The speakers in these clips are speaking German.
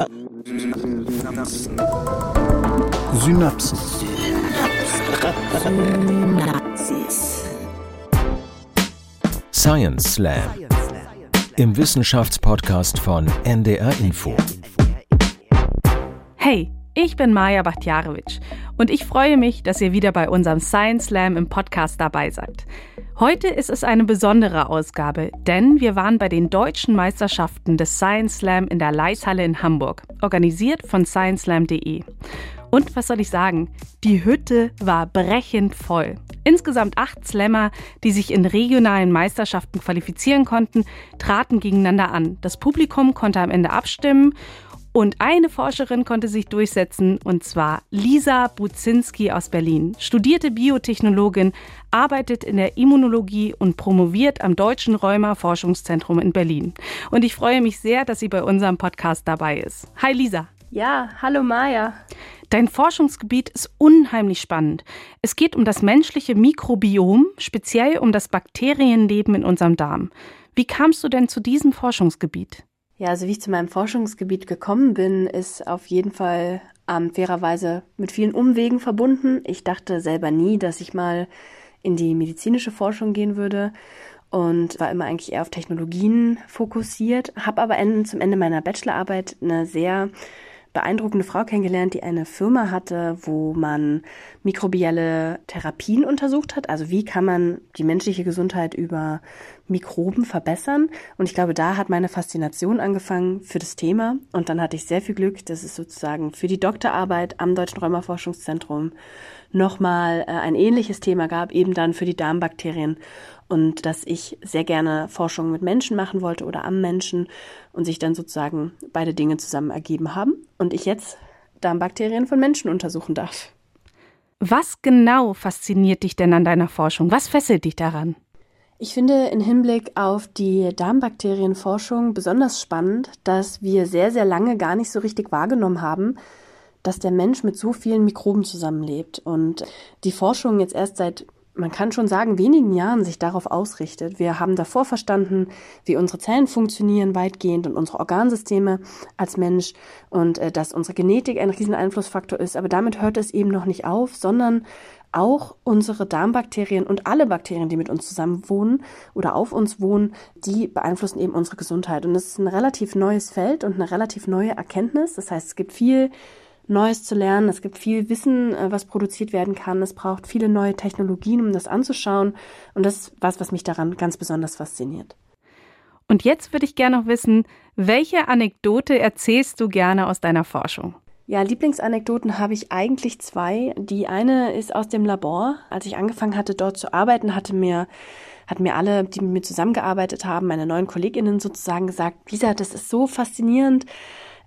Synapsen. Synapsis. Science Slam. Im Wissenschaftspodcast von NDR Info. Hey, ich bin Maja Bachtjarewitsch und ich freue mich, dass ihr wieder bei unserem Science Slam im Podcast dabei seid. Heute ist es eine besondere Ausgabe, denn wir waren bei den deutschen Meisterschaften des Science Slam in der Leishalle in Hamburg, organisiert von scienceslam.de. Und was soll ich sagen? Die Hütte war brechend voll. Insgesamt acht Slammer, die sich in regionalen Meisterschaften qualifizieren konnten, traten gegeneinander an. Das Publikum konnte am Ende abstimmen und eine Forscherin konnte sich durchsetzen, und zwar Lisa Buzinski aus Berlin. Studierte Biotechnologin, arbeitet in der Immunologie und promoviert am Deutschen Rheuma-Forschungszentrum in Berlin. Und ich freue mich sehr, dass sie bei unserem Podcast dabei ist. Hi Lisa. Ja, hallo Maja. Dein Forschungsgebiet ist unheimlich spannend. Es geht um das menschliche Mikrobiom, speziell um das Bakterienleben in unserem Darm. Wie kamst du denn zu diesem Forschungsgebiet? Ja, also wie ich zu meinem Forschungsgebiet gekommen bin, ist auf jeden Fall ähm, fairerweise mit vielen Umwegen verbunden. Ich dachte selber nie, dass ich mal in die medizinische Forschung gehen würde und war immer eigentlich eher auf Technologien fokussiert, habe aber zum Ende meiner Bachelorarbeit eine sehr beeindruckende Frau kennengelernt, die eine Firma hatte, wo man mikrobielle Therapien untersucht hat. Also wie kann man die menschliche Gesundheit über Mikroben verbessern? Und ich glaube, da hat meine Faszination angefangen für das Thema. Und dann hatte ich sehr viel Glück, dass es sozusagen für die Doktorarbeit am Deutschen Rheumaforschungszentrum nochmal äh, ein ähnliches Thema gab, eben dann für die Darmbakterien und dass ich sehr gerne Forschung mit Menschen machen wollte oder am Menschen und sich dann sozusagen beide Dinge zusammen ergeben haben und ich jetzt Darmbakterien von Menschen untersuchen darf. Was genau fasziniert dich denn an deiner Forschung? Was fesselt dich daran? Ich finde in Hinblick auf die Darmbakterienforschung besonders spannend, dass wir sehr, sehr lange gar nicht so richtig wahrgenommen haben, dass der Mensch mit so vielen Mikroben zusammenlebt und die Forschung jetzt erst seit man kann schon sagen, wenigen Jahren sich darauf ausrichtet. Wir haben davor verstanden, wie unsere Zellen funktionieren weitgehend und unsere Organsysteme als Mensch und äh, dass unsere Genetik ein riesen Einflussfaktor ist. Aber damit hört es eben noch nicht auf, sondern auch unsere Darmbakterien und alle Bakterien, die mit uns zusammen wohnen oder auf uns wohnen, die beeinflussen eben unsere Gesundheit. Und das ist ein relativ neues Feld und eine relativ neue Erkenntnis. Das heißt, es gibt viel Neues zu lernen. Es gibt viel Wissen, äh, was produziert werden kann. Es braucht viele neue Technologien, um das anzuschauen. Und das ist was, was mich daran ganz besonders fasziniert. Und jetzt würde ich gerne noch wissen, welche Anekdote erzählst du gerne aus deiner Forschung? Ja, Lieblingsanekdoten habe ich eigentlich zwei. Die eine ist aus dem Labor. Als ich angefangen hatte, dort zu arbeiten, hatte mir hatten mir alle, die mit mir zusammengearbeitet haben, meine neuen Kolleginnen sozusagen gesagt, Lisa, das ist so faszinierend.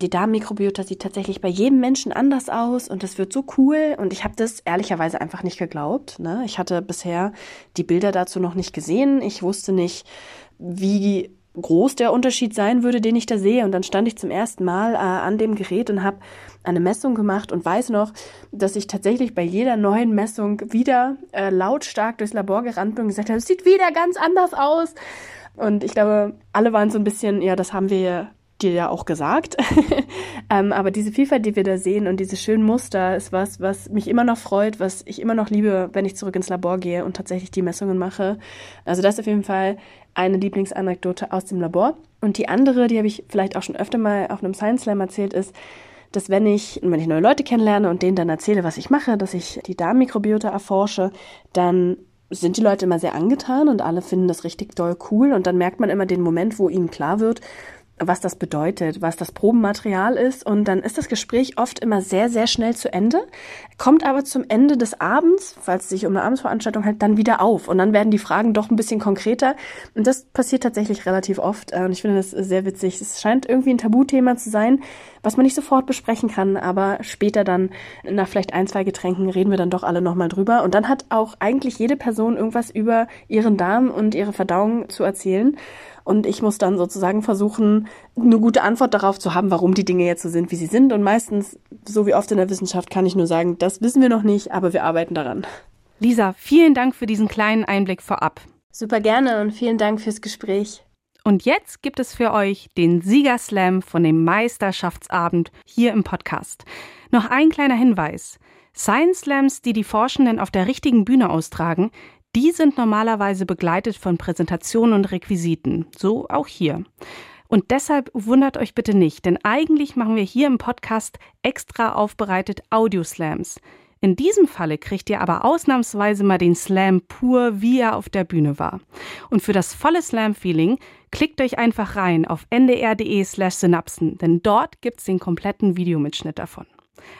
Die Darmmikrobiota sieht tatsächlich bei jedem Menschen anders aus und das wird so cool. Und ich habe das ehrlicherweise einfach nicht geglaubt. Ne? Ich hatte bisher die Bilder dazu noch nicht gesehen. Ich wusste nicht, wie groß der Unterschied sein würde, den ich da sehe. Und dann stand ich zum ersten Mal äh, an dem Gerät und habe eine Messung gemacht und weiß noch, dass ich tatsächlich bei jeder neuen Messung wieder äh, lautstark durchs Labor gerannt bin und gesagt habe, es sieht wieder ganz anders aus. Und ich glaube, alle waren so ein bisschen, ja, das haben wir dir ja auch gesagt. ähm, aber diese Vielfalt, die wir da sehen und diese schönen Muster, ist was, was mich immer noch freut, was ich immer noch liebe, wenn ich zurück ins Labor gehe und tatsächlich die Messungen mache. Also das ist auf jeden Fall eine Lieblingsanekdote aus dem Labor. Und die andere, die habe ich vielleicht auch schon öfter mal auf einem Science Slam erzählt, ist, dass wenn ich, wenn ich neue Leute kennenlerne und denen dann erzähle, was ich mache, dass ich die Darmmikrobiota erforsche, dann sind die Leute immer sehr angetan und alle finden das richtig doll cool und dann merkt man immer den Moment, wo ihnen klar wird, was das bedeutet, was das Probenmaterial ist. Und dann ist das Gespräch oft immer sehr, sehr schnell zu Ende, kommt aber zum Ende des Abends, falls es sich um eine Abendsveranstaltung handelt, dann wieder auf. Und dann werden die Fragen doch ein bisschen konkreter. Und das passiert tatsächlich relativ oft. Und ich finde das sehr witzig. Es scheint irgendwie ein Tabuthema zu sein, was man nicht sofort besprechen kann, aber später dann nach vielleicht ein, zwei Getränken reden wir dann doch alle nochmal drüber. Und dann hat auch eigentlich jede Person irgendwas über ihren Darm und ihre Verdauung zu erzählen. Und ich muss dann sozusagen versuchen, eine gute Antwort darauf zu haben, warum die Dinge jetzt so sind, wie sie sind. Und meistens, so wie oft in der Wissenschaft, kann ich nur sagen, das wissen wir noch nicht, aber wir arbeiten daran. Lisa, vielen Dank für diesen kleinen Einblick vorab. Super gerne und vielen Dank fürs Gespräch. Und jetzt gibt es für euch den Siegerslam von dem Meisterschaftsabend hier im Podcast. Noch ein kleiner Hinweis. Science Slams, die die Forschenden auf der richtigen Bühne austragen, die sind normalerweise begleitet von Präsentationen und Requisiten. So auch hier. Und deshalb wundert euch bitte nicht, denn eigentlich machen wir hier im Podcast extra aufbereitet Audioslams. In diesem Falle kriegt ihr aber ausnahmsweise mal den Slam pur, wie er auf der Bühne war. Und für das volle Slam-Feeling klickt euch einfach rein auf ndr.de slash synapsen, denn dort gibt's den kompletten Videomitschnitt davon.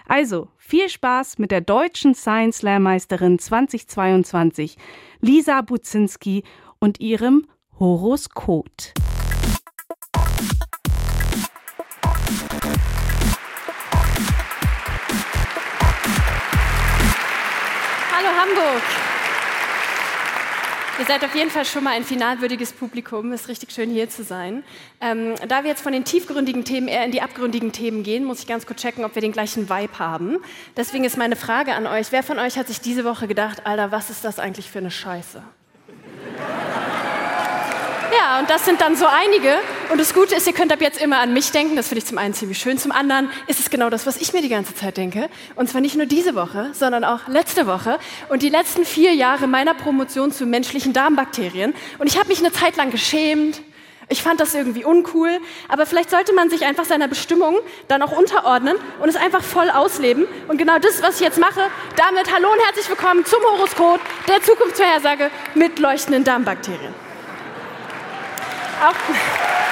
Also, viel Spaß mit der deutschen Science Slam Meisterin 2022, Lisa Buzinski und ihrem Horoskop. Hallo Hamburg! Ihr seid auf jeden Fall schon mal ein finalwürdiges Publikum. Es ist richtig schön hier zu sein. Ähm, da wir jetzt von den tiefgründigen Themen eher in die abgründigen Themen gehen, muss ich ganz kurz checken, ob wir den gleichen Vibe haben. Deswegen ist meine Frage an euch: Wer von euch hat sich diese Woche gedacht, Alter, was ist das eigentlich für eine Scheiße? Ja, und das sind dann so einige. Und das Gute ist, ihr könnt ab jetzt immer an mich denken. Das finde ich zum einen ziemlich schön. Zum anderen ist es genau das, was ich mir die ganze Zeit denke. Und zwar nicht nur diese Woche, sondern auch letzte Woche und die letzten vier Jahre meiner Promotion zu menschlichen Darmbakterien. Und ich habe mich eine Zeit lang geschämt. Ich fand das irgendwie uncool, aber vielleicht sollte man sich einfach seiner Bestimmung dann auch unterordnen und es einfach voll ausleben. Und genau das, was ich jetzt mache, damit hallo und herzlich willkommen zum Horoskop der Zukunftsvorhersage mit leuchtenden Darmbakterien. Auch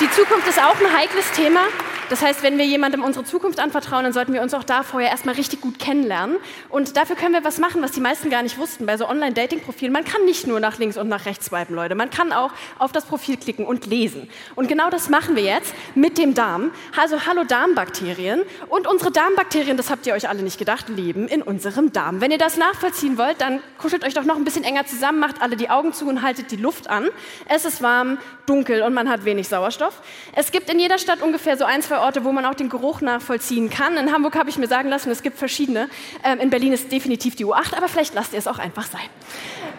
die Zukunft ist auch ein heikles Thema. Das heißt, wenn wir jemandem unsere Zukunft anvertrauen, dann sollten wir uns auch da vorher erstmal richtig gut kennenlernen. Und dafür können wir was machen, was die meisten gar nicht wussten bei so Online-Dating-Profilen. Man kann nicht nur nach links und nach rechts swipen, Leute. Man kann auch auf das Profil klicken und lesen. Und genau das machen wir jetzt mit dem Darm. Also hallo Darmbakterien. Und unsere Darmbakterien, das habt ihr euch alle nicht gedacht, leben in unserem Darm. Wenn ihr das nachvollziehen wollt, dann kuschelt euch doch noch ein bisschen enger zusammen, macht alle die Augen zu und haltet die Luft an. Es ist warm, dunkel und man hat wenig Sauerstoff. Es gibt in jeder Stadt ungefähr so ein, zwei Orte, wo man auch den Geruch nachvollziehen kann. In Hamburg habe ich mir sagen lassen, es gibt verschiedene. Ähm, in Berlin ist definitiv die U8, aber vielleicht lasst ihr es auch einfach sein.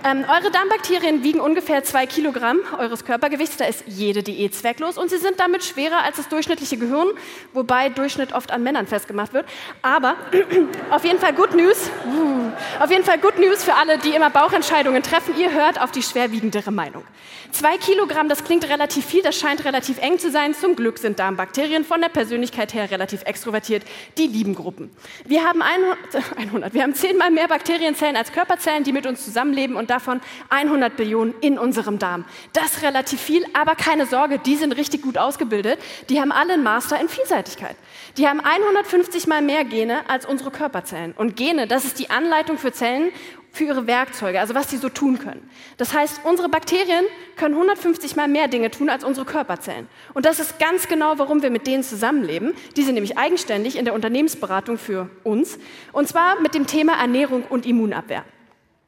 Ähm, eure Darmbakterien wiegen ungefähr zwei Kilogramm eures Körpergewichts. Da ist jede Diät zwecklos und sie sind damit schwerer als das durchschnittliche Gehirn, wobei Durchschnitt oft an Männern festgemacht wird. Aber auf jeden Fall Good News. Uh, auf jeden Fall Good News für alle, die immer Bauchentscheidungen treffen. Ihr hört auf die schwerwiegendere Meinung. Zwei Kilogramm, das klingt relativ viel, das scheint relativ eng zu sein. Zum Glück sind Darmbakterien von der Persönlichkeit her relativ extrovertiert. Die lieben Gruppen. Wir haben 100, 100 wir haben zehnmal mehr Bakterienzellen als Körperzellen, die mit uns zusammenleben und davon 100 Billionen in unserem Darm. Das ist relativ viel, aber keine Sorge, die sind richtig gut ausgebildet. Die haben alle einen Master in Vielseitigkeit. Die haben 150 mal mehr Gene als unsere Körperzellen. Und Gene, das ist die Anleitung für Zellen für ihre Werkzeuge, also was sie so tun können. Das heißt, unsere Bakterien können 150 mal mehr Dinge tun als unsere Körperzellen. Und das ist ganz genau, warum wir mit denen zusammenleben. Die sind nämlich eigenständig in der Unternehmensberatung für uns. Und zwar mit dem Thema Ernährung und Immunabwehr.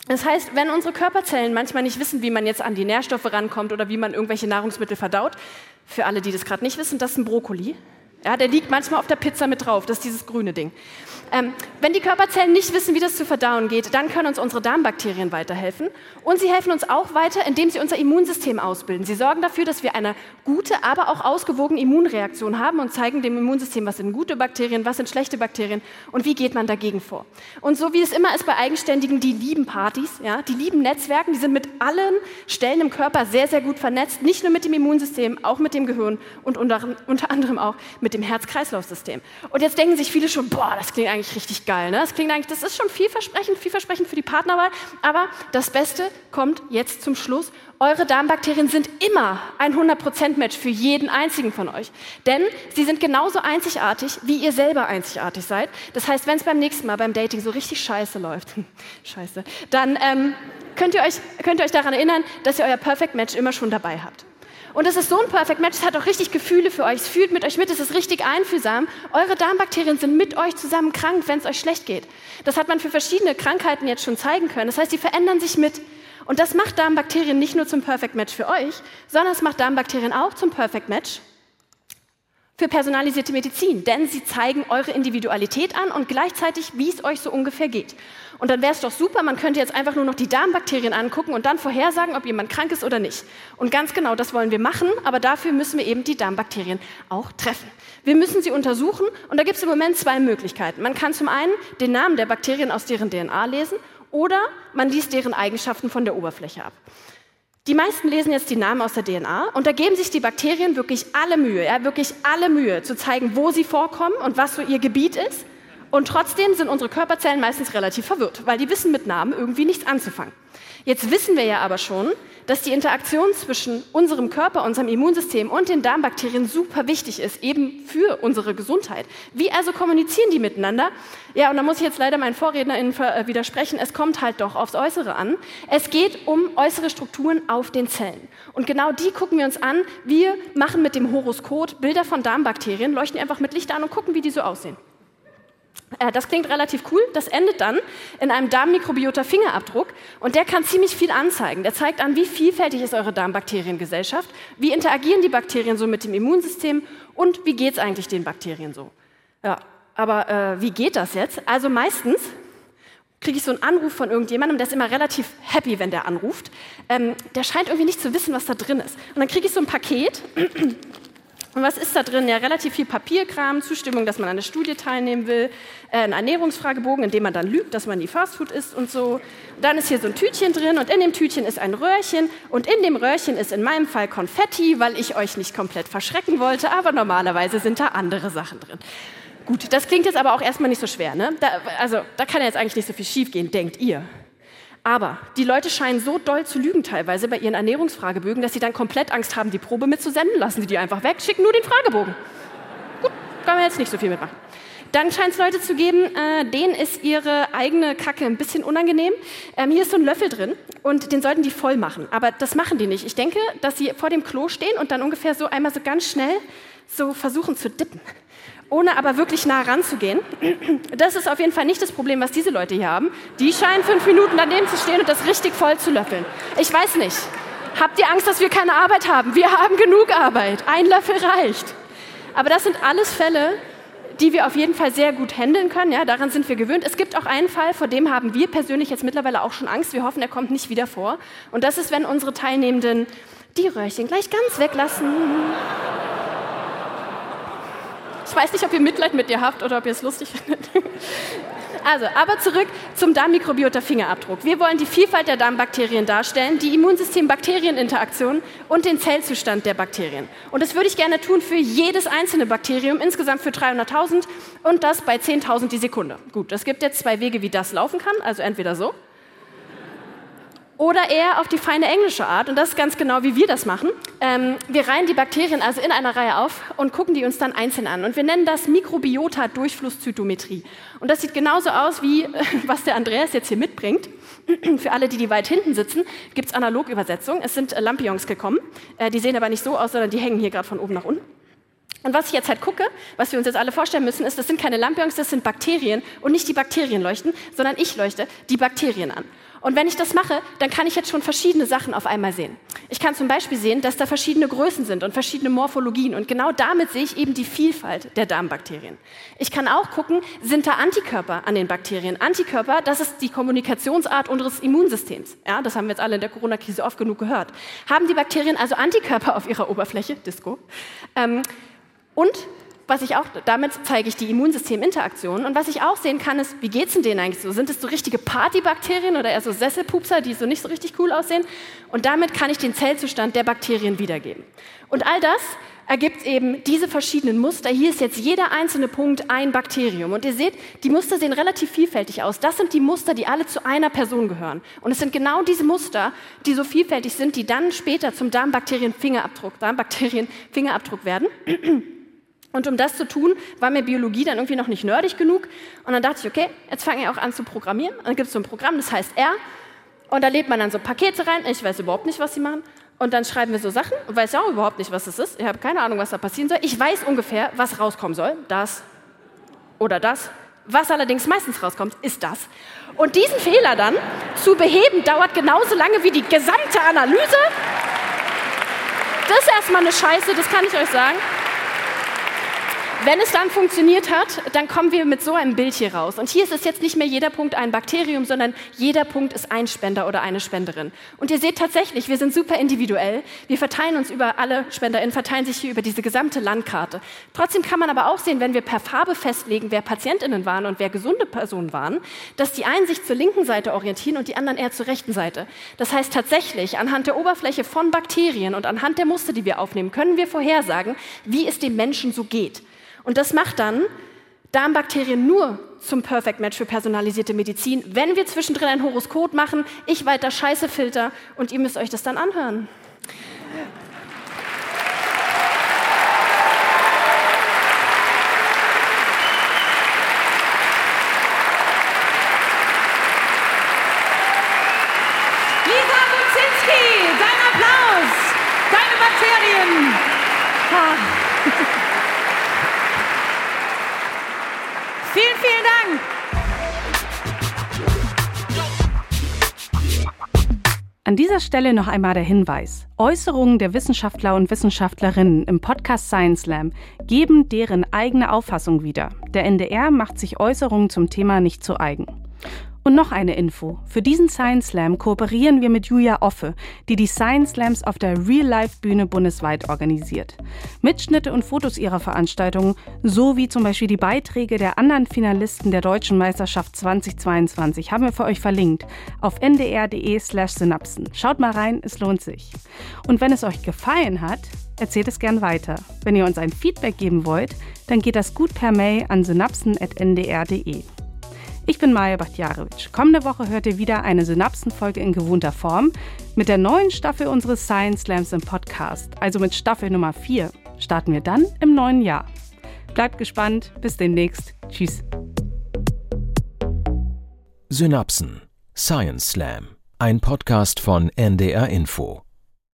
Das heißt, wenn unsere Körperzellen manchmal nicht wissen, wie man jetzt an die Nährstoffe rankommt oder wie man irgendwelche Nahrungsmittel verdaut, für alle, die das gerade nicht wissen, das ist ein Brokkoli. Ja, der liegt manchmal auf der Pizza mit drauf, das ist dieses grüne Ding. Ähm, wenn die Körperzellen nicht wissen, wie das zu verdauen geht, dann können uns unsere Darmbakterien weiterhelfen. Und sie helfen uns auch weiter, indem sie unser Immunsystem ausbilden. Sie sorgen dafür, dass wir eine gute, aber auch ausgewogene Immunreaktion haben und zeigen dem Immunsystem, was sind gute Bakterien, was sind schlechte Bakterien und wie geht man dagegen vor. Und so wie es immer ist bei Eigenständigen, die lieben Partys, ja, die lieben Netzwerken, die sind mit allen Stellen im Körper sehr, sehr gut vernetzt. Nicht nur mit dem Immunsystem, auch mit dem Gehirn und unter, unter anderem auch mit dem Herz-Kreislauf-System. Und jetzt denken sich viele schon, boah, das klingt eigentlich eigentlich richtig geil. Ne? Das klingt eigentlich, das ist schon vielversprechend, vielversprechend für die Partnerwahl. Aber das Beste kommt jetzt zum Schluss. Eure Darmbakterien sind immer ein 100%-Match für jeden einzigen von euch. Denn sie sind genauso einzigartig, wie ihr selber einzigartig seid. Das heißt, wenn es beim nächsten Mal beim Dating so richtig scheiße läuft, scheiße, dann ähm, könnt, ihr euch, könnt ihr euch daran erinnern, dass ihr euer Perfect Match immer schon dabei habt. Und es ist so ein Perfect Match, es hat auch richtig Gefühle für euch, es fühlt mit euch mit, es ist richtig einfühlsam. Eure Darmbakterien sind mit euch zusammen krank, wenn es euch schlecht geht. Das hat man für verschiedene Krankheiten jetzt schon zeigen können. Das heißt, sie verändern sich mit. Und das macht Darmbakterien nicht nur zum Perfect Match für euch, sondern es macht Darmbakterien auch zum Perfect Match für personalisierte Medizin, denn sie zeigen eure Individualität an und gleichzeitig, wie es euch so ungefähr geht. Und dann wäre es doch super, man könnte jetzt einfach nur noch die Darmbakterien angucken und dann vorhersagen, ob jemand krank ist oder nicht. Und ganz genau das wollen wir machen, aber dafür müssen wir eben die Darmbakterien auch treffen. Wir müssen sie untersuchen und da gibt es im Moment zwei Möglichkeiten. Man kann zum einen den Namen der Bakterien aus deren DNA lesen oder man liest deren Eigenschaften von der Oberfläche ab. Die meisten lesen jetzt die Namen aus der DNA und da geben sich die Bakterien wirklich alle Mühe, ja, wirklich alle Mühe zu zeigen, wo sie vorkommen und was so ihr Gebiet ist. Und trotzdem sind unsere Körperzellen meistens relativ verwirrt, weil die wissen mit Namen irgendwie nichts anzufangen. Jetzt wissen wir ja aber schon, dass die Interaktion zwischen unserem Körper, unserem Immunsystem und den Darmbakterien super wichtig ist, eben für unsere Gesundheit. Wie also kommunizieren die miteinander? Ja, und da muss ich jetzt leider meinen VorrednerInnen äh, widersprechen. Es kommt halt doch aufs Äußere an. Es geht um äußere Strukturen auf den Zellen. Und genau die gucken wir uns an. Wir machen mit dem Horoskop Bilder von Darmbakterien, leuchten einfach mit Licht an und gucken, wie die so aussehen. Äh, das klingt relativ cool. Das endet dann in einem Darmmikrobiota-Fingerabdruck und der kann ziemlich viel anzeigen. Der zeigt an, wie vielfältig ist eure Darmbakteriengesellschaft, wie interagieren die Bakterien so mit dem Immunsystem und wie geht es eigentlich den Bakterien so. Ja, aber äh, wie geht das jetzt? Also meistens kriege ich so einen Anruf von irgendjemandem, der ist immer relativ happy, wenn der anruft. Ähm, der scheint irgendwie nicht zu wissen, was da drin ist. Und dann kriege ich so ein Paket und was ist da drin? Ja, relativ viel Papierkram, Zustimmung, dass man an der Studie teilnehmen will, äh, ein Ernährungsfragebogen, in dem man dann lügt, dass man die Fastfood isst und so. Dann ist hier so ein Tütchen drin und in dem Tütchen ist ein Röhrchen und in dem Röhrchen ist in meinem Fall Konfetti, weil ich euch nicht komplett verschrecken wollte, aber normalerweise sind da andere Sachen drin. Gut, das klingt jetzt aber auch erstmal nicht so schwer. Ne? Da, also da kann ja jetzt eigentlich nicht so viel schiefgehen, denkt ihr. Aber die Leute scheinen so doll zu lügen teilweise bei ihren Ernährungsfragebögen, dass sie dann komplett Angst haben, die Probe mitzusenden. Lassen sie die einfach weg, schicken nur den Fragebogen. Gut, kann man jetzt nicht so viel mitmachen. Dann scheint es Leute zu geben, äh, denen ist ihre eigene Kacke ein bisschen unangenehm. Ähm, hier ist so ein Löffel drin und den sollten die voll machen. Aber das machen die nicht. Ich denke, dass sie vor dem Klo stehen und dann ungefähr so einmal so ganz schnell so versuchen zu dippen ohne aber wirklich nah ranzugehen. Das ist auf jeden Fall nicht das Problem, was diese Leute hier haben. Die scheinen fünf Minuten daneben zu stehen und das richtig voll zu löffeln. Ich weiß nicht. Habt ihr Angst, dass wir keine Arbeit haben? Wir haben genug Arbeit. Ein Löffel reicht. Aber das sind alles Fälle, die wir auf jeden Fall sehr gut handeln können. Ja, daran sind wir gewöhnt. Es gibt auch einen Fall, vor dem haben wir persönlich jetzt mittlerweile auch schon Angst. Wir hoffen, er kommt nicht wieder vor. Und das ist, wenn unsere Teilnehmenden die Röhrchen gleich ganz weglassen. Ich weiß nicht, ob ihr Mitleid mit dir habt oder ob ihr es lustig findet. Also, aber zurück zum Darmmikrobiota-Fingerabdruck. Wir wollen die Vielfalt der Darmbakterien darstellen, die Immunsystem-Bakterien-Interaktion und den Zellzustand der Bakterien. Und das würde ich gerne tun für jedes einzelne Bakterium, insgesamt für 300.000 und das bei 10.000 die Sekunde. Gut, es gibt jetzt zwei Wege, wie das laufen kann, also entweder so oder eher auf die feine englische Art. Und das ist ganz genau, wie wir das machen. Ähm, wir reihen die Bakterien also in einer Reihe auf und gucken die uns dann einzeln an. Und wir nennen das Mikrobiota-Durchflusszytometrie. Und das sieht genauso aus, wie was der Andreas jetzt hier mitbringt. Für alle, die, die weit hinten sitzen, gibt es Analogübersetzung. Es sind äh, Lampions gekommen. Äh, die sehen aber nicht so aus, sondern die hängen hier gerade von oben nach unten. Und was ich jetzt halt gucke, was wir uns jetzt alle vorstellen müssen, ist, das sind keine Lampions, das sind Bakterien und nicht die Bakterien leuchten, sondern ich leuchte die Bakterien an. Und wenn ich das mache, dann kann ich jetzt schon verschiedene Sachen auf einmal sehen. Ich kann zum Beispiel sehen, dass da verschiedene Größen sind und verschiedene Morphologien. Und genau damit sehe ich eben die Vielfalt der Darmbakterien. Ich kann auch gucken, sind da Antikörper an den Bakterien? Antikörper, das ist die Kommunikationsart unseres Immunsystems. Ja, das haben wir jetzt alle in der Corona-Krise oft genug gehört. Haben die Bakterien also Antikörper auf ihrer Oberfläche? Disco. Ähm, und was ich auch, damit zeige ich die Immunsysteminteraktion. Und was ich auch sehen kann, ist, wie geht es denen eigentlich so? Sind es so richtige Partybakterien oder eher so Sesselpupser, die so nicht so richtig cool aussehen? Und damit kann ich den Zellzustand der Bakterien wiedergeben. Und all das ergibt eben diese verschiedenen Muster. Hier ist jetzt jeder einzelne Punkt ein Bakterium. Und ihr seht, die Muster sehen relativ vielfältig aus. Das sind die Muster, die alle zu einer Person gehören. Und es sind genau diese Muster, die so vielfältig sind, die dann später zum Darmbakterien-Fingerabdruck Darmbakterien werden. Und um das zu tun, war mir Biologie dann irgendwie noch nicht nerdig genug. Und dann dachte ich, okay, jetzt fange ich auch an zu programmieren. Und dann gibt es so ein Programm, das heißt R. Und da lädt man dann so Pakete rein. Ich weiß überhaupt nicht, was sie machen. Und dann schreiben wir so Sachen und weiß ja auch überhaupt nicht, was es ist. Ich habe keine Ahnung, was da passieren soll. Ich weiß ungefähr, was rauskommen soll. Das oder das. Was allerdings meistens rauskommt, ist das. Und diesen Fehler dann zu beheben, dauert genauso lange wie die gesamte Analyse. Das ist erstmal eine Scheiße, das kann ich euch sagen. Wenn es dann funktioniert hat, dann kommen wir mit so einem Bild hier raus. Und hier ist es jetzt nicht mehr jeder Punkt ein Bakterium, sondern jeder Punkt ist ein Spender oder eine Spenderin. Und ihr seht tatsächlich, wir sind super individuell. Wir verteilen uns über alle SpenderInnen, verteilen sich hier über diese gesamte Landkarte. Trotzdem kann man aber auch sehen, wenn wir per Farbe festlegen, wer PatientInnen waren und wer gesunde Personen waren, dass die einen sich zur linken Seite orientieren und die anderen eher zur rechten Seite. Das heißt tatsächlich, anhand der Oberfläche von Bakterien und anhand der Muster, die wir aufnehmen, können wir vorhersagen, wie es dem Menschen so geht. Und das macht dann Darmbakterien nur zum Perfect Match für personalisierte Medizin, wenn wir zwischendrin ein Horoskop machen, ich weiter Scheiße filter und ihr müsst euch das dann anhören. An dieser Stelle noch einmal der Hinweis. Äußerungen der Wissenschaftler und Wissenschaftlerinnen im Podcast Science Slam geben deren eigene Auffassung wieder. Der NDR macht sich Äußerungen zum Thema nicht zu eigen. Und noch eine Info. Für diesen Science Slam kooperieren wir mit Julia Offe, die die Science Slams auf der Real-Life-Bühne bundesweit organisiert. Mitschnitte und Fotos ihrer Veranstaltungen sowie zum Beispiel die Beiträge der anderen Finalisten der Deutschen Meisterschaft 2022 haben wir für euch verlinkt auf ndr.de/slash synapsen. Schaut mal rein, es lohnt sich. Und wenn es euch gefallen hat, erzählt es gern weiter. Wenn ihr uns ein Feedback geben wollt, dann geht das gut per Mail an synapsen.ndr.de. Ich bin Maja Bachtjarewitsch. Kommende Woche hört ihr wieder eine Synapsenfolge in gewohnter Form mit der neuen Staffel unseres Science Slams im Podcast. Also mit Staffel Nummer 4 starten wir dann im neuen Jahr. Bleibt gespannt. Bis demnächst. Tschüss. Synapsen. Science Slam. Ein Podcast von NDR Info.